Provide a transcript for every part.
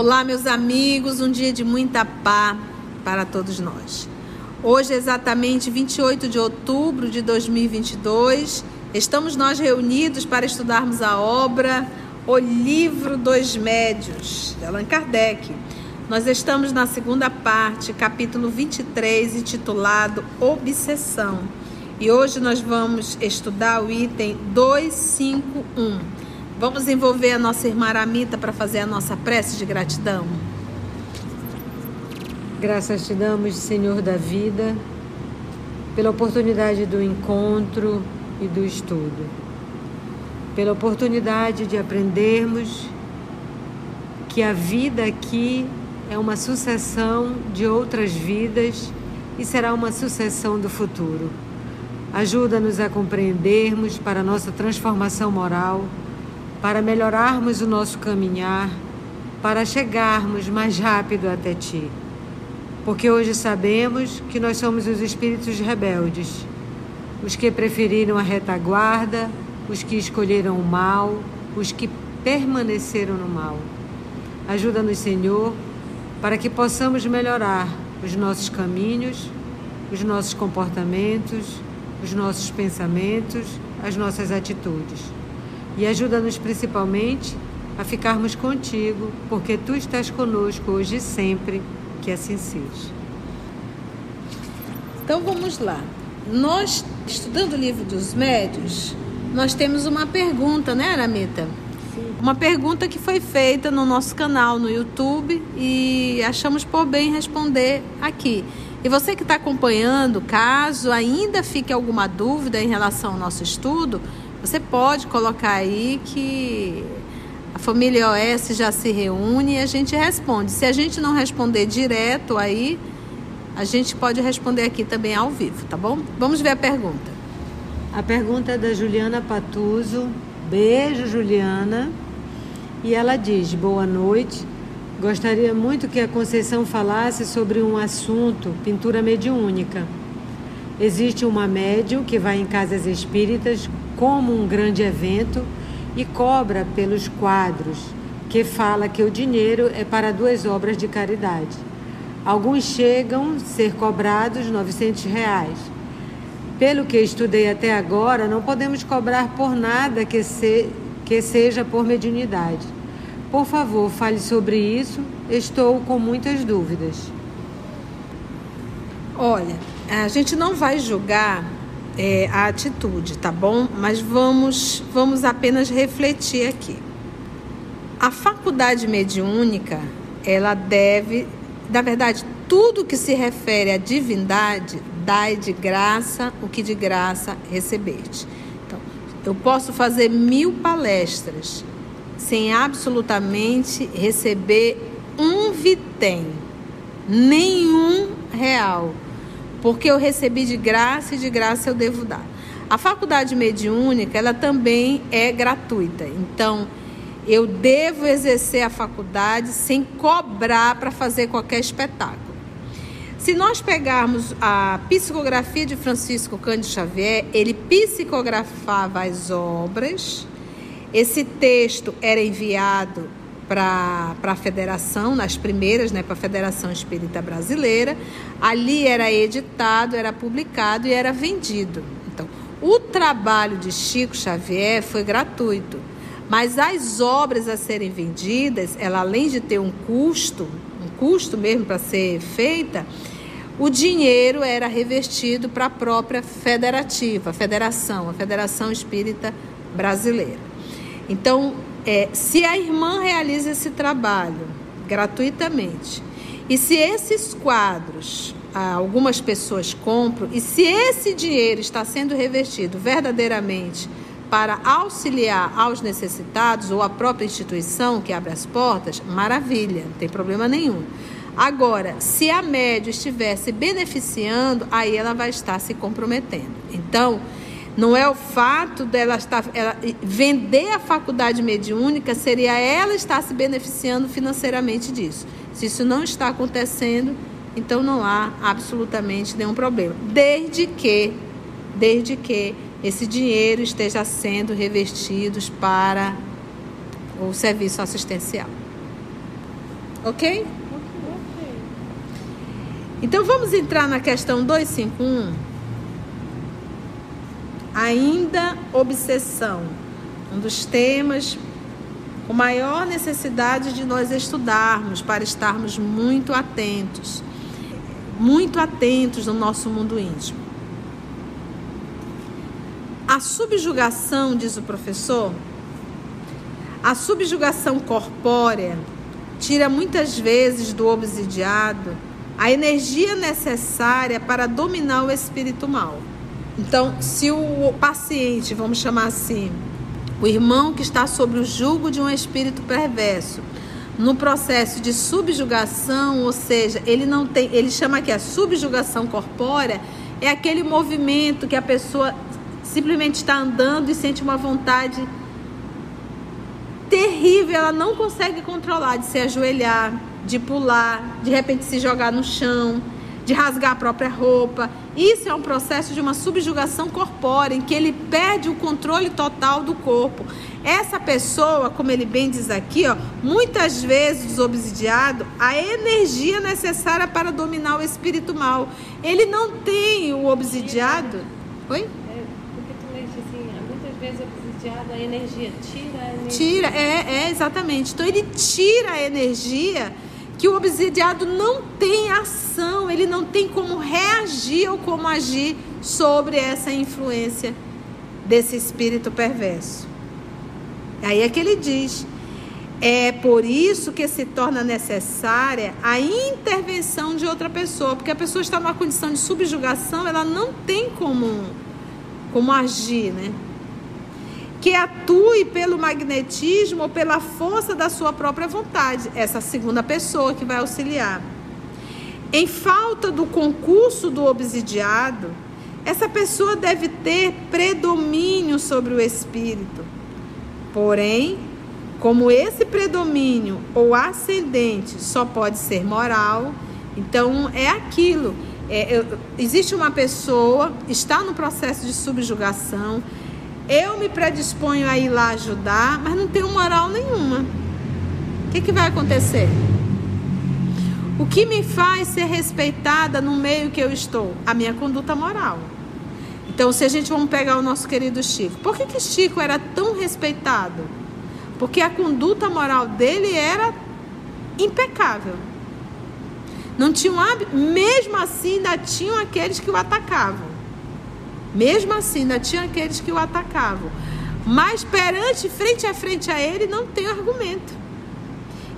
Olá, meus amigos, um dia de muita paz para todos nós. Hoje, exatamente 28 de outubro de 2022, estamos nós reunidos para estudarmos a obra O Livro dos Médios, de Allan Kardec. Nós estamos na segunda parte, capítulo 23, intitulado Obsessão. E hoje nós vamos estudar o item 251 Vamos envolver a nossa irmã Aramita para fazer a nossa prece de gratidão. Graças te damos, Senhor da vida, pela oportunidade do encontro e do estudo, pela oportunidade de aprendermos que a vida aqui é uma sucessão de outras vidas e será uma sucessão do futuro. Ajuda-nos a compreendermos para a nossa transformação moral para melhorarmos o nosso caminhar, para chegarmos mais rápido até Ti. Porque hoje sabemos que nós somos os espíritos rebeldes, os que preferiram a retaguarda, os que escolheram o mal, os que permaneceram no mal. Ajuda-nos, Senhor, para que possamos melhorar os nossos caminhos, os nossos comportamentos, os nossos pensamentos, as nossas atitudes e ajuda-nos principalmente a ficarmos contigo, porque tu estás conosco hoje e sempre, que assim seja. Então vamos lá. Nós, estudando o livro dos médios, nós temos uma pergunta, né, Aramita? Sim. Uma pergunta que foi feita no nosso canal no YouTube e achamos por bem responder aqui. E você que está acompanhando, caso ainda fique alguma dúvida em relação ao nosso estudo, você pode colocar aí que a família OS já se reúne e a gente responde. Se a gente não responder direto aí, a gente pode responder aqui também ao vivo, tá bom? Vamos ver a pergunta. A pergunta é da Juliana Patuso. Beijo, Juliana. E ela diz: Boa noite. Gostaria muito que a Conceição falasse sobre um assunto, pintura mediúnica. Existe uma médium que vai em casas espíritas como um grande evento e cobra pelos quadros, que fala que o dinheiro é para duas obras de caridade. Alguns chegam a ser cobrados 900 reais. Pelo que estudei até agora, não podemos cobrar por nada que, se, que seja por mediunidade. Por favor, fale sobre isso. Estou com muitas dúvidas. Olha, a gente não vai julgar é, a atitude, tá bom? Mas vamos, vamos apenas refletir aqui. A faculdade mediúnica, ela deve, na verdade, tudo que se refere à divindade, dai de graça o que de graça recebeste. Então, eu posso fazer mil palestras sem absolutamente receber um vitem, nenhum real porque eu recebi de graça e de graça eu devo dar. A faculdade mediúnica, ela também é gratuita. Então, eu devo exercer a faculdade sem cobrar para fazer qualquer espetáculo. Se nós pegarmos a psicografia de Francisco Cândido Xavier, ele psicografava as obras. Esse texto era enviado para a federação, nas primeiras, né, para a Federação Espírita Brasileira. Ali era editado, era publicado e era vendido. Então, o trabalho de Chico Xavier foi gratuito, mas as obras a serem vendidas, ela além de ter um custo, um custo mesmo para ser feita, o dinheiro era revertido para a própria federativa, a federação, a Federação Espírita Brasileira. Então, é, se a irmã realiza esse trabalho gratuitamente e se esses quadros ah, algumas pessoas compram e se esse dinheiro está sendo revertido verdadeiramente para auxiliar aos necessitados ou a própria instituição que abre as portas, maravilha, não tem problema nenhum. Agora, se a média estiver se beneficiando, aí ela vai estar se comprometendo. Então, não é o fato dela estar ela, vender a faculdade mediúnica, seria ela estar se beneficiando financeiramente disso. Se isso não está acontecendo, então não há absolutamente nenhum problema. Desde que, desde que esse dinheiro esteja sendo revestido para o serviço assistencial. Ok? Então vamos entrar na questão 251. Ainda obsessão. Um dos temas com maior necessidade de nós estudarmos para estarmos muito atentos. Muito atentos no nosso mundo íntimo. A subjugação, diz o professor, a subjugação corpórea tira muitas vezes do obsidiado a energia necessária para dominar o espírito mal. Então, se o paciente, vamos chamar assim, o irmão que está sob o jugo de um espírito perverso, no processo de subjugação, ou seja, ele não tem, ele chama que a subjugação corpórea é aquele movimento que a pessoa simplesmente está andando e sente uma vontade terrível, ela não consegue controlar de se ajoelhar, de pular, de repente se jogar no chão, de rasgar a própria roupa. Isso é um processo de uma subjugação corpórea, em que ele perde o controle total do corpo. Essa pessoa, como ele bem diz aqui, ó, muitas vezes desobsidiado, a energia necessária para dominar o espírito mal. Ele não tem o obsidiado. Oi? É, porque tu leste assim, muitas vezes obsidiado a energia, tira a energia. Tira, é, é, exatamente. Então ele tira a energia que o obsidiado não tem ação, ele não tem como reagir ou como agir sobre essa influência desse espírito perverso. Aí é que ele diz: é por isso que se torna necessária a intervenção de outra pessoa, porque a pessoa está numa condição de subjugação, ela não tem como, como agir, né? Que atue pelo magnetismo ou pela força da sua própria vontade, essa segunda pessoa que vai auxiliar. Em falta do concurso do obsidiado, essa pessoa deve ter predomínio sobre o espírito. Porém, como esse predomínio ou ascendente só pode ser moral, então é aquilo. É, existe uma pessoa, está no processo de subjugação, eu me predisponho a ir lá ajudar, mas não tenho moral nenhuma. O que, que vai acontecer? O que me faz ser respeitada no meio que eu estou? A minha conduta moral. Então, se a gente vamos pegar o nosso querido Chico, por que, que Chico era tão respeitado? Porque a conduta moral dele era impecável. Não tinha um mesmo assim ainda tinham aqueles que o atacavam. Mesmo assim, ainda tinha aqueles que o atacavam. Mas perante, frente a frente a ele, não tem argumento.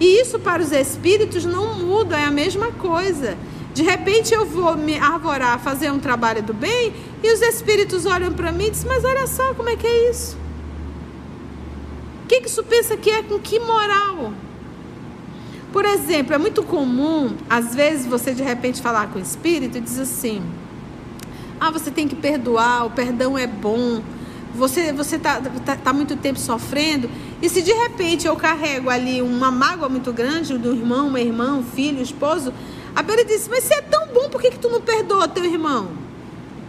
E isso para os espíritos não muda, é a mesma coisa. De repente eu vou me arvorar, fazer um trabalho do bem, e os espíritos olham para mim e dizem: Mas olha só como é que é isso. O que, que isso pensa que é? Com que moral? Por exemplo, é muito comum, às vezes, você de repente falar com o espírito e diz assim: ah, você tem que perdoar, o perdão é bom. Você você tá, tá, tá muito tempo sofrendo. E se de repente eu carrego ali uma mágoa muito grande do irmão, uma irmã, um filho, um esposo, a Bíblia diz: Mas se é tão bom, por que, que tu não perdoa teu irmão?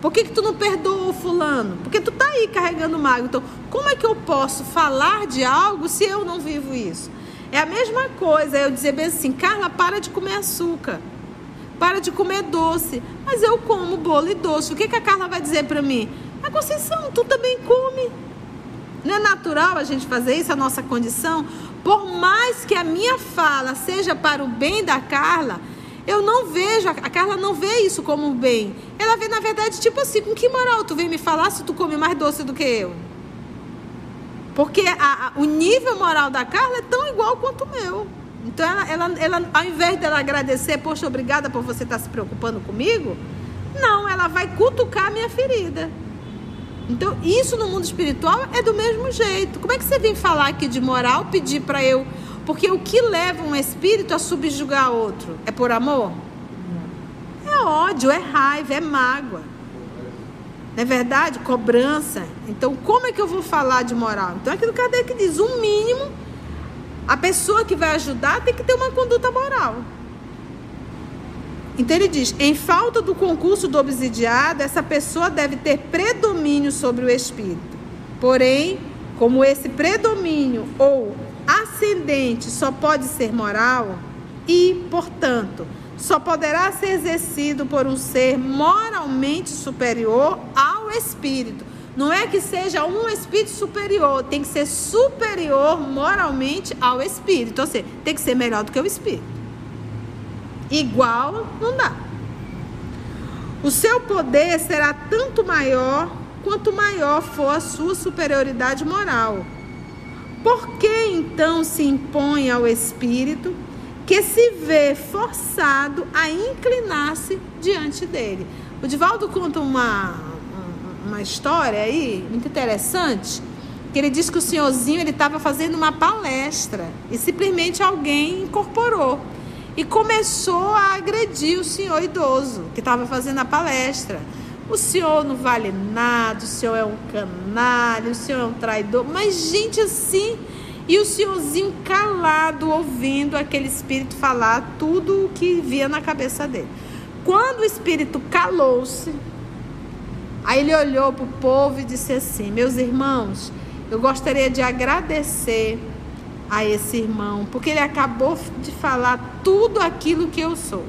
Por que, que tu não perdoa o fulano? Porque tu tá aí carregando mágoa. Então, como é que eu posso falar de algo se eu não vivo isso? É a mesma coisa eu dizer bem assim, Carla, para de comer açúcar para de comer doce. Mas eu como bolo e doce. O que, que a Carla vai dizer para mim? A Conceição, tu também come. Não é natural a gente fazer isso, a nossa condição? Por mais que a minha fala seja para o bem da Carla, eu não vejo, a Carla não vê isso como um bem. Ela vê, na verdade, tipo assim, com que moral tu vem me falar se tu come mais doce do que eu? Porque a, a, o nível moral da Carla é tão igual quanto o meu. Então, ela, ela, ela, ao invés dela agradecer, poxa, obrigada por você estar se preocupando comigo, não, ela vai cutucar a minha ferida. Então, isso no mundo espiritual é do mesmo jeito. Como é que você vem falar aqui de moral, pedir para eu. Porque o que leva um espírito a subjugar outro? É por amor? É ódio, é raiva, é mágoa. Não é verdade? Cobrança. Então, como é que eu vou falar de moral? Então, é aquilo que Kardec diz: um mínimo a pessoa que vai ajudar tem que ter uma conduta moral. Então ele diz: em falta do concurso do obsidiado, essa pessoa deve ter predomínio sobre o espírito. Porém, como esse predomínio ou ascendente só pode ser moral e, portanto, só poderá ser exercido por um ser moralmente superior ao espírito. Não é que seja um espírito superior, tem que ser superior moralmente ao espírito. Ou seja, tem que ser melhor do que o espírito. Igual não dá. O seu poder será tanto maior quanto maior for a sua superioridade moral. Por que então se impõe ao espírito que se vê forçado a inclinar-se diante dele? O Divaldo conta uma uma história aí muito interessante, que ele diz que o senhorzinho ele estava fazendo uma palestra e simplesmente alguém incorporou e começou a agredir o senhor idoso que estava fazendo a palestra. O senhor não vale nada, o senhor é um canalha, o senhor é um traidor. Mas, gente, assim. E o senhorzinho calado, ouvindo aquele espírito falar tudo o que via na cabeça dele. Quando o espírito calou-se, Aí ele olhou para o povo e disse assim: Meus irmãos, eu gostaria de agradecer a esse irmão, porque ele acabou de falar tudo aquilo que eu sou.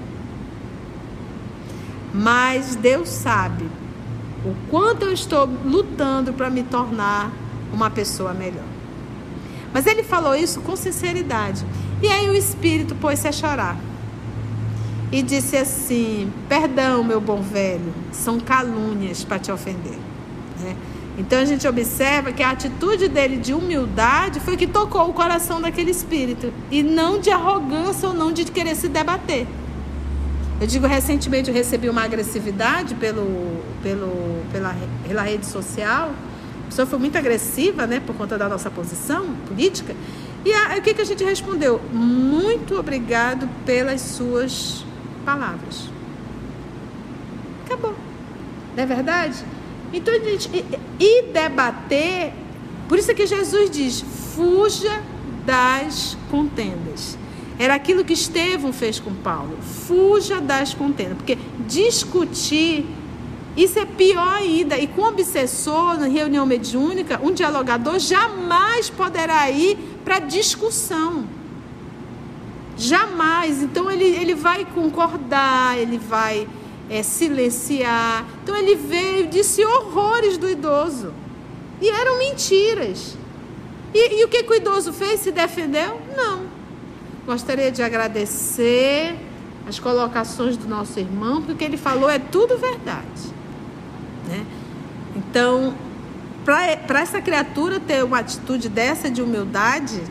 Mas Deus sabe o quanto eu estou lutando para me tornar uma pessoa melhor. Mas ele falou isso com sinceridade. E aí o espírito pôs-se a chorar e disse assim: Perdão, meu bom velho, são calúnias para te ofender. Né? Então a gente observa que a atitude dele de humildade foi que tocou o coração daquele espírito e não de arrogância ou não de querer se debater. Eu digo, recentemente eu recebi uma agressividade pelo, pelo, pela, pela rede social. A pessoa foi muito agressiva, né, por conta da nossa posição política. E a, o que, que a gente respondeu? Muito obrigado pelas suas palavras. Acabou. Não é verdade? Então, gente, e, debater, por isso é que Jesus diz: fuja das contendas. Era aquilo que Estevão fez com Paulo. Fuja das contendas. Porque discutir, isso é pior ainda. E com obsessor, na reunião mediúnica, um dialogador jamais poderá ir para discussão. Jamais. Então ele, ele vai concordar, ele vai é, silenciar. Então ele veio disse horrores do idoso. E eram mentiras. E, e o que, que o idoso fez? Se defendeu? Não. Gostaria de agradecer as colocações do nosso irmão, porque o que ele falou é tudo verdade. Né? Então, para essa criatura ter uma atitude dessa de humildade,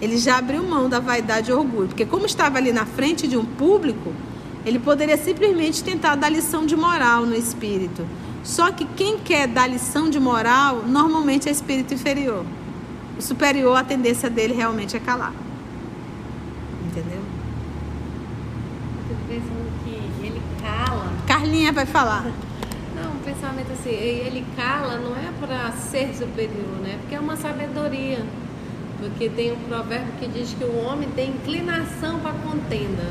ele já abriu mão da vaidade e orgulho, porque como estava ali na frente de um público, ele poderia simplesmente tentar dar lição de moral no espírito. Só que quem quer dar lição de moral, normalmente é espírito inferior. O superior, a tendência dele realmente é calar. Entendeu? Eu tô pensando que ele cala. Carlinha vai falar. Não, pensamento assim, ele cala não é para ser superior, né? Porque é uma sabedoria. Porque tem um provérbio que diz que o homem tem inclinação para contenda.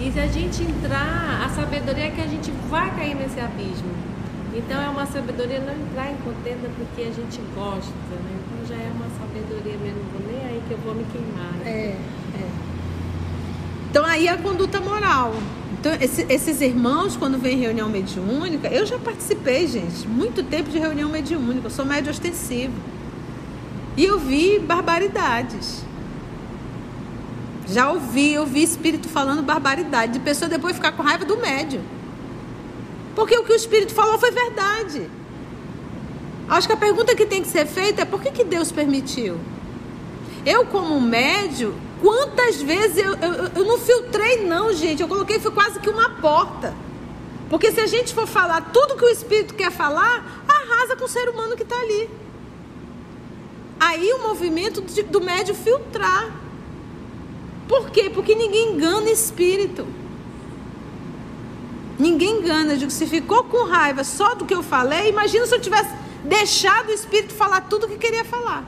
E se a gente entrar, a sabedoria é que a gente vai cair nesse abismo. Então é uma sabedoria não entrar em contenda porque a gente gosta, né? Então já é uma sabedoria mesmo, não vou nem aí que eu vou me queimar. Né? É, é. Então aí a conduta moral. Então, esse, esses irmãos, quando vem reunião mediúnica, eu já participei, gente, muito tempo de reunião mediúnica, eu sou médio ostensivo. E eu vi barbaridades. Já ouvi, eu vi espírito falando barbaridade, de pessoa depois ficar com raiva do médio. Porque o que o espírito falou foi verdade. Acho que a pergunta que tem que ser feita é por que, que Deus permitiu? Eu, como médio, quantas vezes eu, eu, eu não filtrei, não, gente. Eu coloquei, foi quase que uma porta. Porque se a gente for falar tudo que o espírito quer falar, arrasa com o ser humano que está ali. Aí o movimento do médio filtrar. Por quê? Porque ninguém engana espírito. Ninguém engana. Eu digo, se ficou com raiva só do que eu falei, imagina se eu tivesse deixado o espírito falar tudo o que queria falar.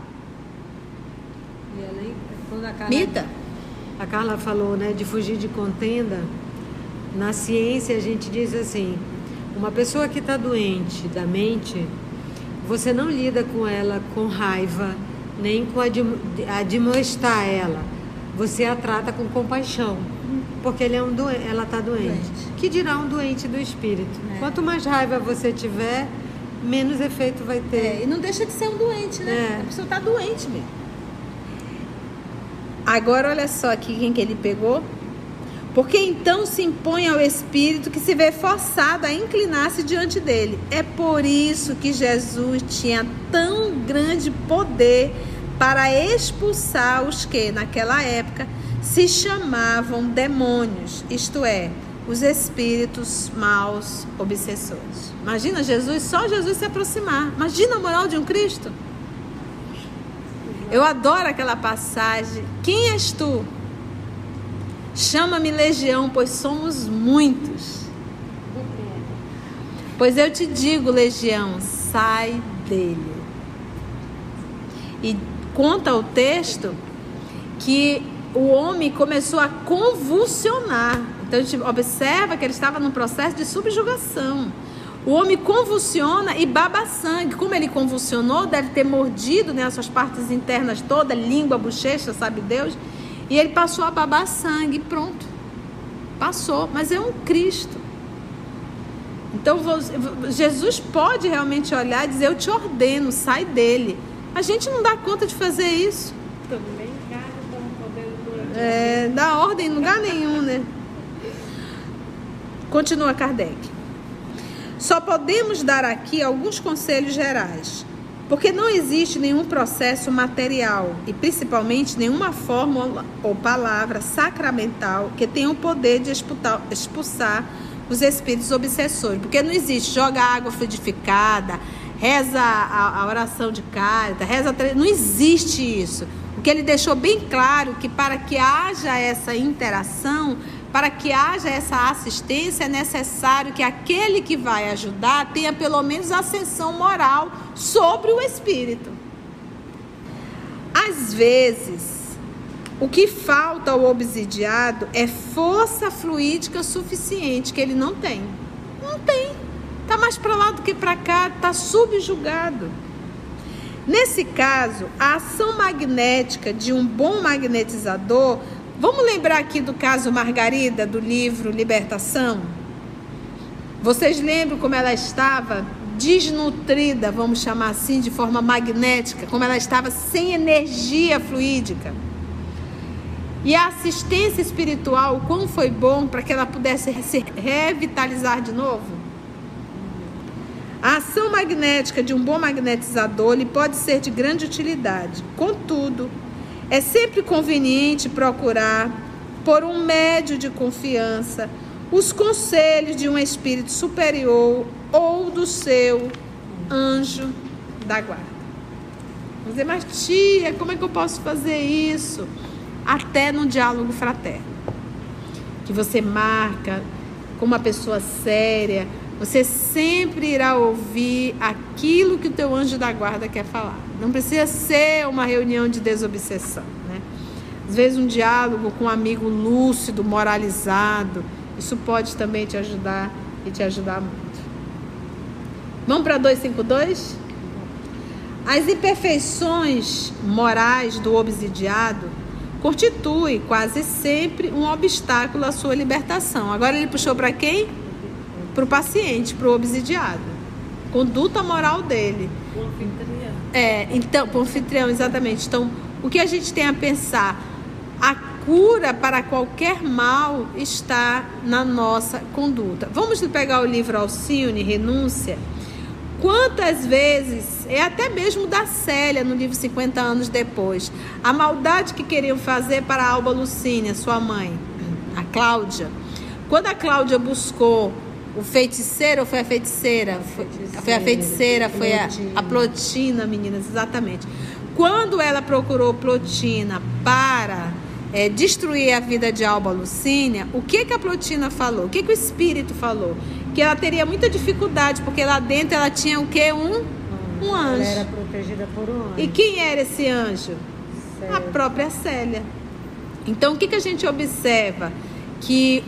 E além, quando a Carla, Mita. a Carla falou, né, de fugir de contenda, Na ciência a gente diz assim, uma pessoa que está doente da mente, você não lida com ela com raiva, nem com admoestar ela. Você a trata com compaixão, porque ele é um doen ela está doente. doente. Que dirá um doente do espírito? É. Quanto mais raiva você tiver, menos efeito vai ter. É, e não deixa de ser um doente, né? É. A pessoa está doente mesmo. Agora olha só aqui quem que ele pegou. Porque então se impõe ao espírito que se vê forçado a inclinar-se diante dele. É por isso que Jesus tinha tão grande poder para expulsar os que, naquela época, se chamavam demônios, isto é, os espíritos maus obsessores. Imagina Jesus, só Jesus se aproximar. Imagina a moral de um Cristo. Eu adoro aquela passagem. Quem és tu? Chama-me legião, pois somos muitos. Pois eu te digo, legião, sai dele. E conta o texto que o homem começou a convulsionar. Então a gente observa que ele estava num processo de subjugação. O homem convulsiona e baba sangue. Como ele convulsionou, deve ter mordido né, as suas partes internas todas, língua, bochecha, sabe Deus. E ele passou a babar sangue, pronto. Passou, mas é um Cristo. Então Jesus pode realmente olhar e dizer: Eu te ordeno, sai dele. A gente não dá conta de fazer isso. Também é, dá ordem em lugar nenhum, né? Continua Kardec. Só podemos dar aqui alguns conselhos gerais, porque não existe nenhum processo material e principalmente nenhuma fórmula ou palavra sacramental que tenha o poder de expulsar, os espíritos obsessores, porque não existe joga água fluidificada, reza a, a oração de carta, reza não existe isso. O que ele deixou bem claro que para que haja essa interação, para que haja essa assistência, é necessário que aquele que vai ajudar tenha pelo menos ascensão moral sobre o espírito. Às vezes, o que falta ao obsidiado é força fluídica suficiente, que ele não tem. Não tem. Está mais para lá do que para cá, está subjugado. Nesse caso, a ação magnética de um bom magnetizador, vamos lembrar aqui do caso Margarida, do livro Libertação? Vocês lembram como ela estava desnutrida, vamos chamar assim, de forma magnética, como ela estava sem energia fluídica? E a assistência espiritual, quão foi bom para que ela pudesse se revitalizar de novo? A ação magnética de um bom magnetizador lhe pode ser de grande utilidade. Contudo, é sempre conveniente procurar, por um médio de confiança, os conselhos de um espírito superior ou do seu anjo da guarda. Vamos dizer, mas tia, como é que eu posso fazer isso? Até no diálogo fraterno. Que você marca com uma pessoa séria, você sempre irá ouvir aquilo que o teu anjo da guarda quer falar. Não precisa ser uma reunião de desobsessão, né? Às vezes um diálogo com um amigo lúcido, moralizado, isso pode também te ajudar e te ajudar muito. Vamos para 252? As imperfeições morais do obsidiado constituem quase sempre um obstáculo à sua libertação. Agora ele puxou para quem? para o paciente, para o obsidiado. Conduta moral dele. É, então, o anfitrião, exatamente. Então, o que a gente tem a pensar? A cura para qualquer mal está na nossa conduta. Vamos pegar o livro Alcione, Renúncia. Quantas vezes, é até mesmo da Célia no livro 50 anos depois, a maldade que queriam fazer para a Alba Lucínia, sua mãe, a Cláudia. Quando a Cláudia buscou o feiticeiro ou foi a feiticeira? Foi, foi a feiticeira, foi a, a Plotina, meninas, exatamente. Quando ela procurou Plotina para é, destruir a vida de Alba Lucínia, o que, que a Plotina falou? O que, que o espírito falou? Que ela teria muita dificuldade, porque lá dentro ela tinha o quê? Um, um anjo. Ela era protegida por um anjo. E quem era esse anjo? Célia. A própria Célia. Então, o que, que a gente observa? Que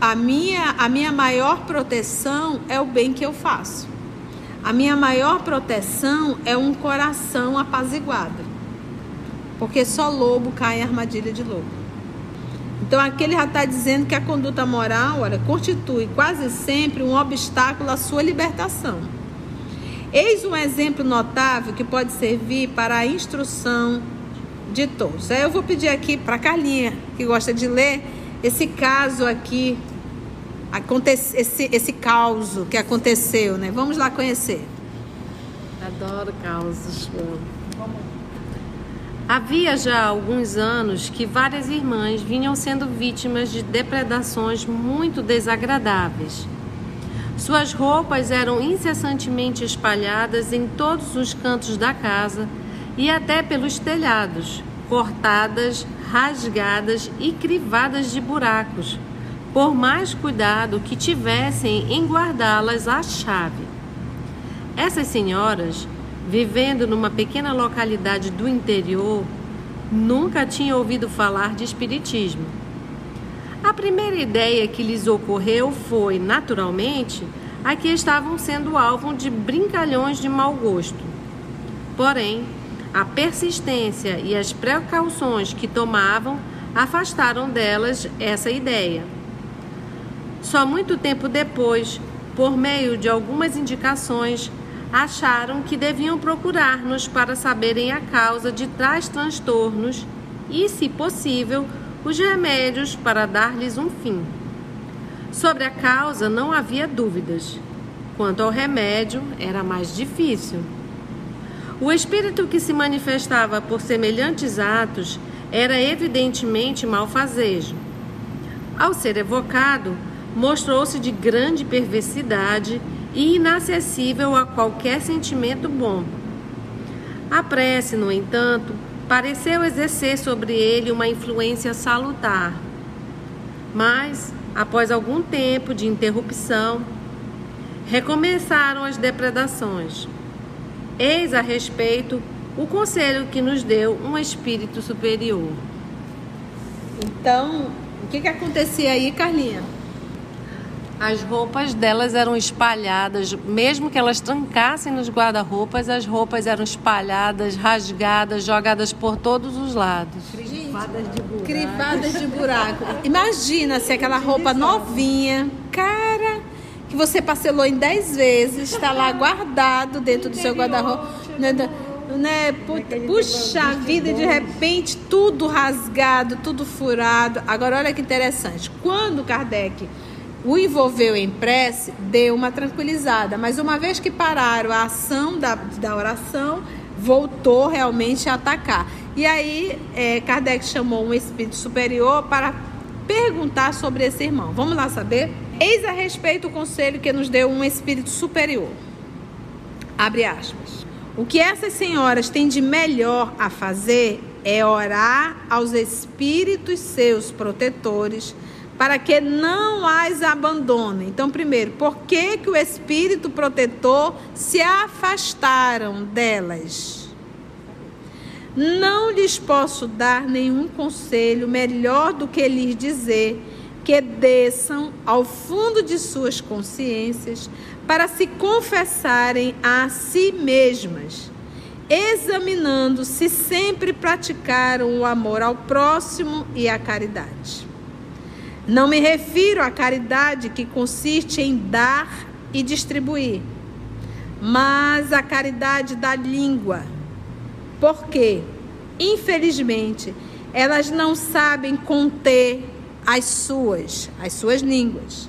a minha, a minha maior proteção é o bem que eu faço. A minha maior proteção é um coração apaziguado. Porque só lobo cai em armadilha de lobo. Então aqui ele já está dizendo que a conduta moral olha, constitui quase sempre um obstáculo à sua libertação. Eis um exemplo notável que pode servir para a instrução de todos. Aí eu vou pedir aqui para a Carlinha, que gosta de ler, esse caso aqui, esse, esse caos que aconteceu, né? Vamos lá conhecer. Adoro causos. Havia já alguns anos que várias irmãs vinham sendo vítimas de depredações muito desagradáveis. Suas roupas eram incessantemente espalhadas em todos os cantos da casa e até pelos telhados, cortadas, rasgadas e crivadas de buracos, por mais cuidado que tivessem em guardá-las à chave. Essas senhoras vivendo numa pequena localidade do interior, nunca tinha ouvido falar de espiritismo. A primeira ideia que lhes ocorreu foi, naturalmente, a que estavam sendo alvo de brincalhões de mau gosto. Porém, a persistência e as precauções que tomavam afastaram delas essa ideia. Só muito tempo depois, por meio de algumas indicações, acharam que deviam procurar-nos para saberem a causa de tais transtornos e, se possível, os remédios para dar-lhes um fim. Sobre a causa não havia dúvidas. Quanto ao remédio, era mais difícil. O espírito que se manifestava por semelhantes atos era evidentemente malfazejo. Ao ser evocado, mostrou-se de grande perversidade e inacessível a qualquer sentimento bom. A prece, no entanto, pareceu exercer sobre ele uma influência salutar. Mas, após algum tempo de interrupção, recomeçaram as depredações. Eis a respeito o conselho que nos deu um espírito superior. Então, o que, que acontecia aí, Carlinha? As roupas delas eram espalhadas, mesmo que elas trancassem nos guarda-roupas, as roupas eram espalhadas, rasgadas, jogadas por todos os lados. Crivadas de buraco. Crivadas de buraco. Imagina se aquela roupa novinha, cara, que você parcelou em 10 vezes, está lá guardado dentro do seu guarda-roupa. Né, né? Puxa vida, de repente tudo rasgado, tudo furado. Agora olha que interessante. Quando Kardec o envolveu em prece, deu uma tranquilizada. Mas uma vez que pararam a ação da, da oração, voltou realmente a atacar. E aí, é, Kardec chamou um espírito superior para perguntar sobre esse irmão. Vamos lá saber? Eis a respeito o conselho que nos deu um espírito superior. Abre aspas. O que essas senhoras têm de melhor a fazer é orar aos espíritos seus protetores para que não as abandone. Então, primeiro, por que, que o espírito protetor se afastaram delas? Não lhes posso dar nenhum conselho melhor do que lhes dizer que desçam ao fundo de suas consciências para se confessarem a si mesmas, examinando se sempre praticaram o amor ao próximo e a caridade. Não me refiro à caridade que consiste em dar e distribuir, mas à caridade da língua. Porque, infelizmente, elas não sabem conter as suas, as suas línguas,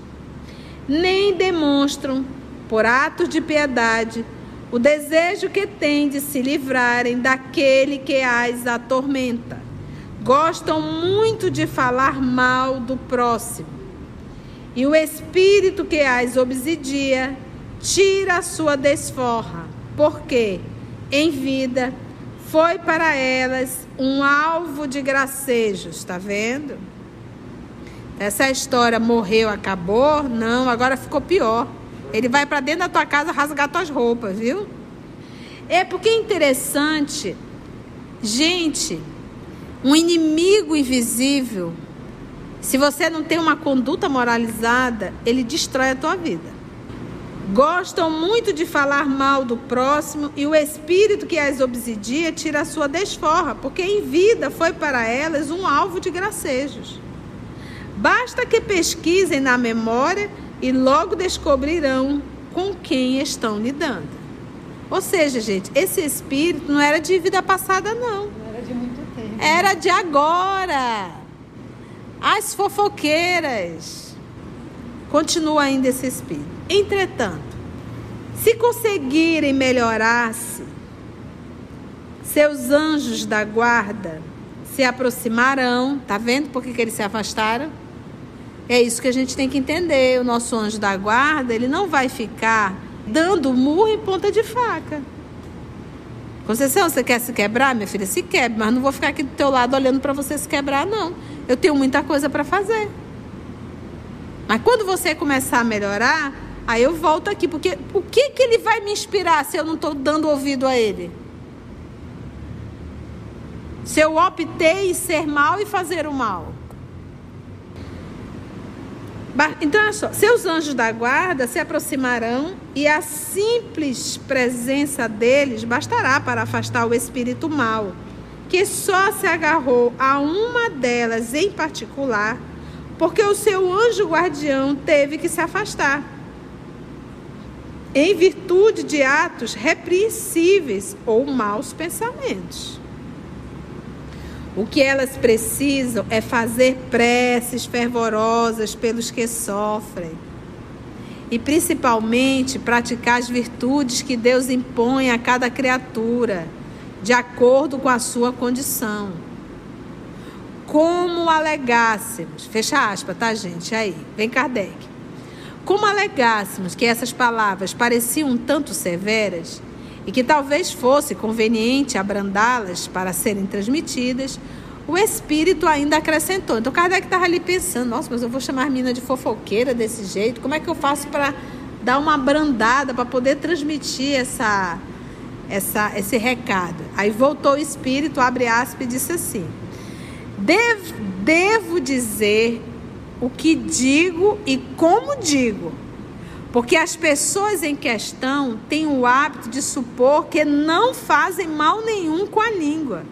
nem demonstram, por atos de piedade, o desejo que têm de se livrarem daquele que as atormenta gostam muito de falar mal do próximo. E o espírito que as obsidia tira a sua desforra, porque em vida foi para elas um alvo de gracejos, está vendo? Essa história morreu, acabou? Não, agora ficou pior. Ele vai para dentro da tua casa rasgar tuas roupas, viu? É porque é interessante, gente, um inimigo invisível Se você não tem uma conduta moralizada, ele destrói a tua vida. Gostam muito de falar mal do próximo e o espírito que as obsidia tira a sua desforra, porque em vida foi para elas um alvo de gracejos. Basta que pesquisem na memória e logo descobrirão com quem estão lidando. Ou seja, gente, esse espírito não era de vida passada, não. Não era de muito tempo. Era de agora. As fofoqueiras. Continua ainda esse espírito. Entretanto, se conseguirem melhorar-se, seus anjos da guarda se aproximarão. Tá vendo por que, que eles se afastaram? É isso que a gente tem que entender. O nosso anjo da guarda, ele não vai ficar dando murro em ponta de faca. Conceição, você quer se quebrar, minha filha? Se quebre, mas não vou ficar aqui do teu lado olhando para você se quebrar, não. Eu tenho muita coisa para fazer. Mas quando você começar a melhorar, aí eu volto aqui, porque o que que ele vai me inspirar se eu não estou dando ouvido a ele? Se eu optei em ser mal e fazer o mal. Então, olha só, seus anjos da guarda se aproximarão e a simples presença deles bastará para afastar o espírito mal, que só se agarrou a uma delas em particular, porque o seu anjo guardião teve que se afastar. Em virtude de atos repreensíveis ou maus pensamentos. O que elas precisam é fazer preces fervorosas pelos que sofrem. E principalmente praticar as virtudes que Deus impõe a cada criatura, de acordo com a sua condição. Como alegássemos, fecha aspas, tá, gente? Aí, vem Kardec. Como alegássemos que essas palavras pareciam um tanto severas, e que talvez fosse conveniente abrandá-las para serem transmitidas, o espírito ainda acrescentou. Então Kardec estava ali pensando: nossa, mas eu vou chamar a mina de fofoqueira desse jeito, como é que eu faço para dar uma abrandada, para poder transmitir essa, essa, esse recado? Aí voltou o espírito, abre aspas, e disse assim: devo dizer o que digo e como digo porque as pessoas em questão têm o hábito de supor que não fazem mal nenhum com a língua,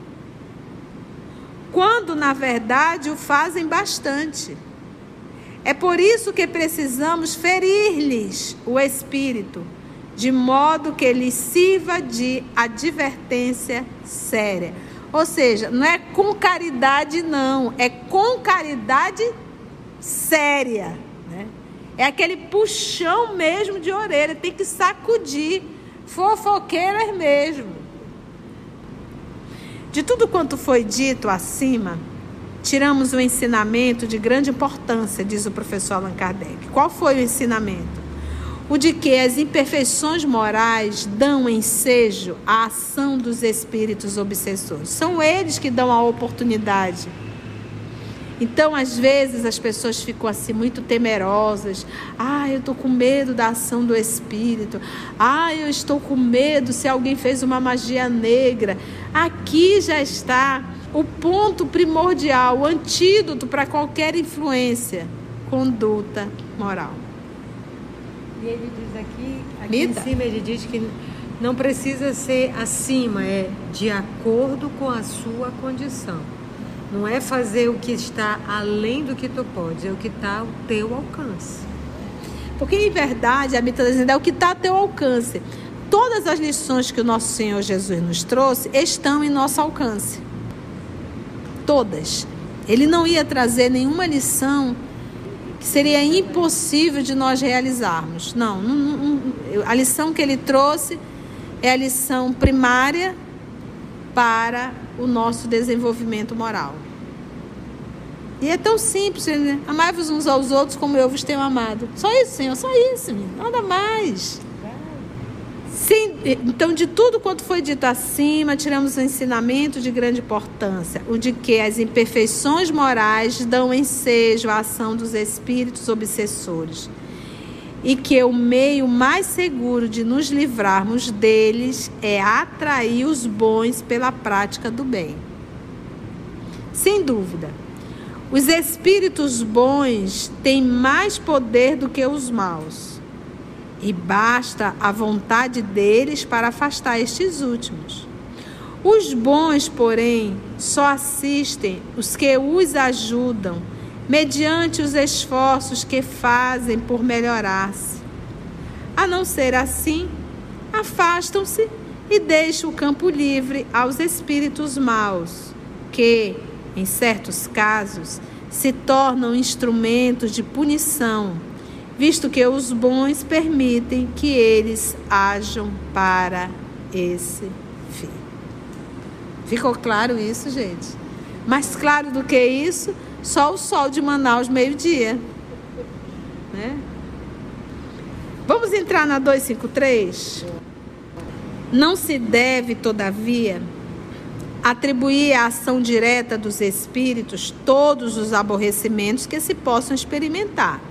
quando na verdade o fazem bastante. É por isso que precisamos ferir-lhes o espírito, de modo que lhes sirva de advertência séria. Ou seja, não é com caridade, não, é com caridade séria. É aquele puxão mesmo de orelha, tem que sacudir. Fofoqueiras mesmo. De tudo quanto foi dito acima, tiramos um ensinamento de grande importância, diz o professor Allan Kardec. Qual foi o ensinamento? O de que as imperfeições morais dão ensejo à ação dos espíritos obsessores. São eles que dão a oportunidade então, às vezes, as pessoas ficam assim muito temerosas. Ah, eu estou com medo da ação do Espírito. Ah, eu estou com medo se alguém fez uma magia negra. Aqui já está o ponto primordial, o antídoto para qualquer influência: conduta moral. E ele diz aqui, aqui em cima, ele diz que não precisa ser acima, é de acordo com a sua condição. Não é fazer o que está além do que tu podes, é o que está ao teu alcance. Porque em verdade, a Bíblia está dizendo, é o que está ao teu alcance. Todas as lições que o nosso Senhor Jesus nos trouxe estão em nosso alcance. Todas. Ele não ia trazer nenhuma lição que seria impossível de nós realizarmos. Não, não, não, a lição que ele trouxe é a lição primária para o nosso desenvolvimento moral. E é tão simples, né? Amai-vos uns aos outros como eu vos tenho amado. Só isso, Senhor, só isso, nada mais. Sim, então, de tudo quanto foi dito acima, tiramos um ensinamento de grande importância: o de que as imperfeições morais dão ensejo à ação dos espíritos obsessores e que o meio mais seguro de nos livrarmos deles é atrair os bons pela prática do bem. Sem dúvida, Os espíritos bons têm mais poder do que os maus, e basta a vontade deles para afastar estes últimos. Os bons, porém, só assistem os que os ajudam, mediante os esforços que fazem por melhorar-se. A não ser assim, afastam-se e deixam o campo livre aos espíritos maus, que, em certos casos, se tornam instrumentos de punição, visto que os bons permitem que eles ajam para esse fim. Ficou claro isso, gente? Mais claro do que isso, só o sol de Manaus meio-dia. Né? Vamos entrar na 253? Não se deve, todavia, atribuir à ação direta dos espíritos todos os aborrecimentos que se possam experimentar,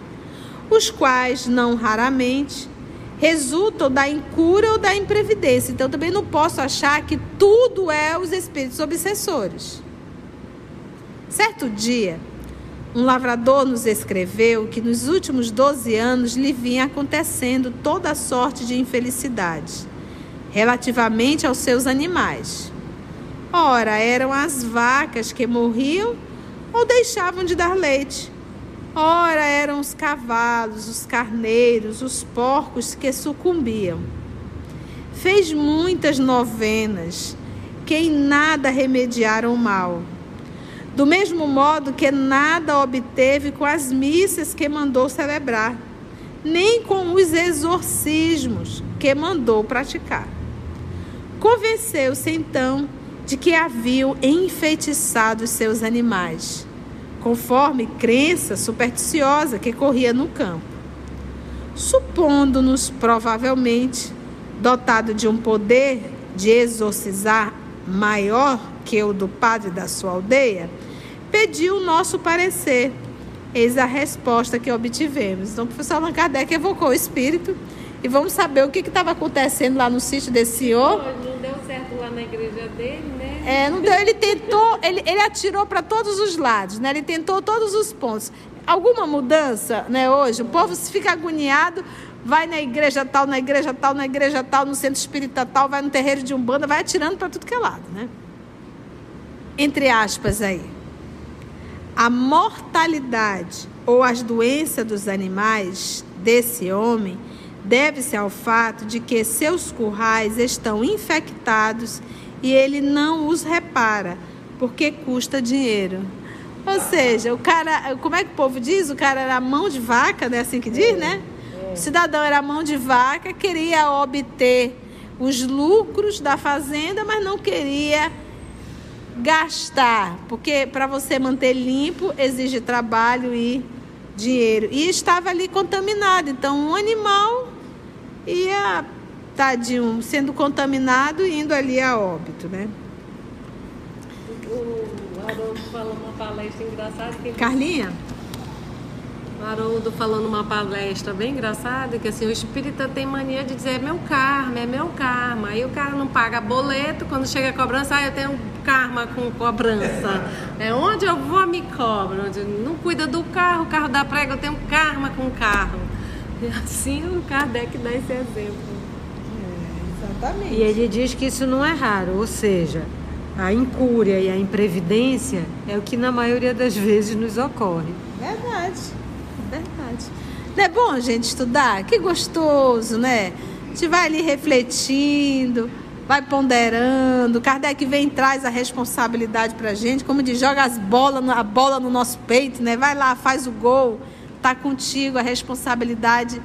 os quais, não raramente, resultam da incura ou da imprevidência. Então, também não posso achar que tudo é os espíritos obsessores. Certo dia, um lavrador nos escreveu que nos últimos 12 anos lhe vinha acontecendo toda sorte de infelicidade relativamente aos seus animais. Ora, eram as vacas que morriam ou deixavam de dar leite. Ora, eram os cavalos, os carneiros, os porcos que sucumbiam. Fez muitas novenas, que em nada remediaram o mal. Do mesmo modo que nada obteve com as missas que mandou celebrar, nem com os exorcismos que mandou praticar. Convenceu-se então de que haviam enfeitiçado os seus animais, conforme crença supersticiosa que corria no campo. Supondo-nos provavelmente dotado de um poder de exorcizar maior que o do padre da sua aldeia, pediu o nosso parecer. Eis a resposta que obtivemos. Então, o professor Allan Kardec evocou o espírito e vamos saber o que estava acontecendo lá no sítio desse senhor. Não deu certo lá na igreja dele, né? É, não deu. Ele tentou, ele, ele atirou para todos os lados, né? Ele tentou todos os pontos. Alguma mudança, né? Hoje o povo se fica agoniado, vai na igreja tal, na igreja tal, na igreja tal, no centro espírita tal, vai no terreiro de umbanda, vai atirando para tudo que é lado, né? Entre aspas aí. A mortalidade ou as doenças dos animais desse homem deve-se ao fato de que seus currais estão infectados e ele não os repara, porque custa dinheiro. Ou seja, o cara, como é que o povo diz? O cara era mão de vaca, né? Assim que diz, né? O cidadão era mão de vaca, queria obter os lucros da fazenda, mas não queria gastar, porque para você manter limpo exige trabalho e dinheiro. E estava ali contaminado. Então, um animal ia, tadinho, sendo contaminado e indo ali a óbito, né? O Haroldo falou uma palestra engraçada. Que Carlinha? O Haroldo falou numa palestra bem engraçada que assim, o espírita tem mania de dizer é meu karma, é meu karma. Aí o cara não paga boleto, quando chega a cobrança, ah, eu tenho karma com cobrança. É onde eu vou me cobra. Não cuida do carro, o carro dá prega, eu tenho karma com o carro. E assim o Kardec dá esse exemplo. É, exatamente. E ele diz que isso não é raro, ou seja, a incúria e a imprevidência é o que na maioria das vezes nos ocorre. Verdade, verdade. Não é bom gente estudar? Que gostoso, né? A gente vai ali refletindo, vai ponderando. Kardec vem traz a responsabilidade pra gente, como diz, joga as bolas, a bola no nosso peito, né? Vai lá, faz o gol está contigo, a responsabilidade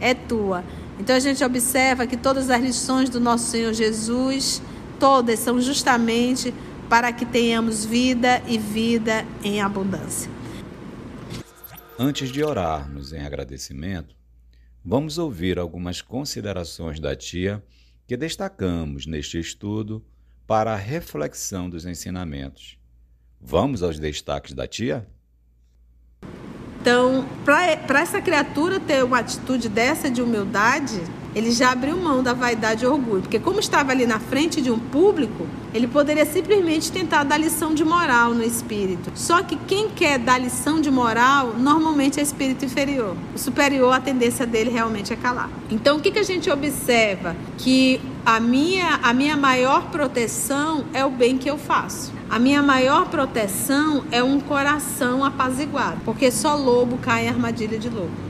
é tua. Então a gente observa que todas as lições do nosso Senhor Jesus, todas são justamente para que tenhamos vida e vida em abundância. Antes de orarmos em agradecimento, vamos ouvir algumas considerações da tia que destacamos neste estudo para a reflexão dos ensinamentos. Vamos aos destaques da tia? Então, para essa criatura ter uma atitude dessa de humildade, ele já abriu mão da vaidade e orgulho, porque como estava ali na frente de um público, ele poderia simplesmente tentar dar lição de moral no espírito. Só que quem quer dar lição de moral, normalmente é espírito inferior. O superior, a tendência dele realmente é calar. Então, o que, que a gente observa? Que a minha, a minha maior proteção é o bem que eu faço. A minha maior proteção é um coração apaziguado, porque só lobo cai em armadilha de lobo.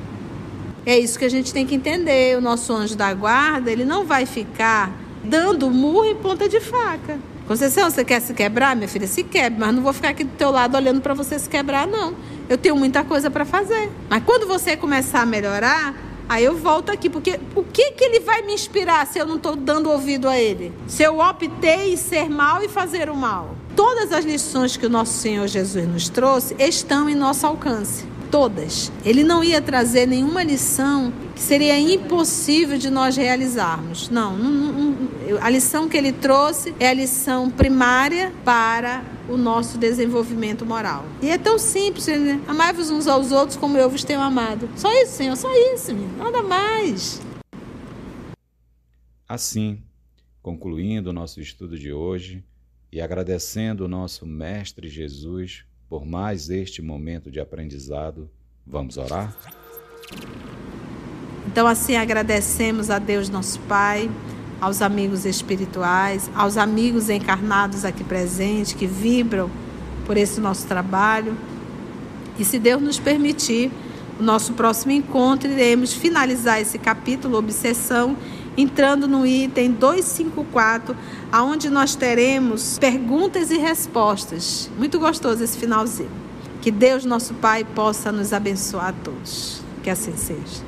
É isso que a gente tem que entender. O nosso anjo da guarda, ele não vai ficar dando murro em ponta de faca. Conceição, você quer se quebrar, minha filha? Se quebre, mas não vou ficar aqui do teu lado olhando para você se quebrar, não. Eu tenho muita coisa para fazer. Mas quando você começar a melhorar, Aí eu volto aqui, porque o que, que ele vai me inspirar se eu não estou dando ouvido a ele? Se eu optei em ser mal e fazer o mal? Todas as lições que o nosso Senhor Jesus nos trouxe estão em nosso alcance. Todas. Ele não ia trazer nenhuma lição que seria impossível de nós realizarmos. Não, a lição que ele trouxe é a lição primária para o nosso desenvolvimento moral. E é tão simples, né? Amai-vos uns aos outros como eu vos tenho amado. Só isso, Senhor, só isso, nada mais. Assim, concluindo o nosso estudo de hoje e agradecendo o nosso Mestre Jesus por mais este momento de aprendizado, vamos orar? Então, assim, agradecemos a Deus, nosso Pai aos amigos espirituais, aos amigos encarnados aqui presentes que vibram por esse nosso trabalho. E se Deus nos permitir, o nosso próximo encontro iremos finalizar esse capítulo obsessão entrando no item 254, aonde nós teremos perguntas e respostas. Muito gostoso esse finalzinho. Que Deus, nosso Pai, possa nos abençoar a todos. Que assim seja.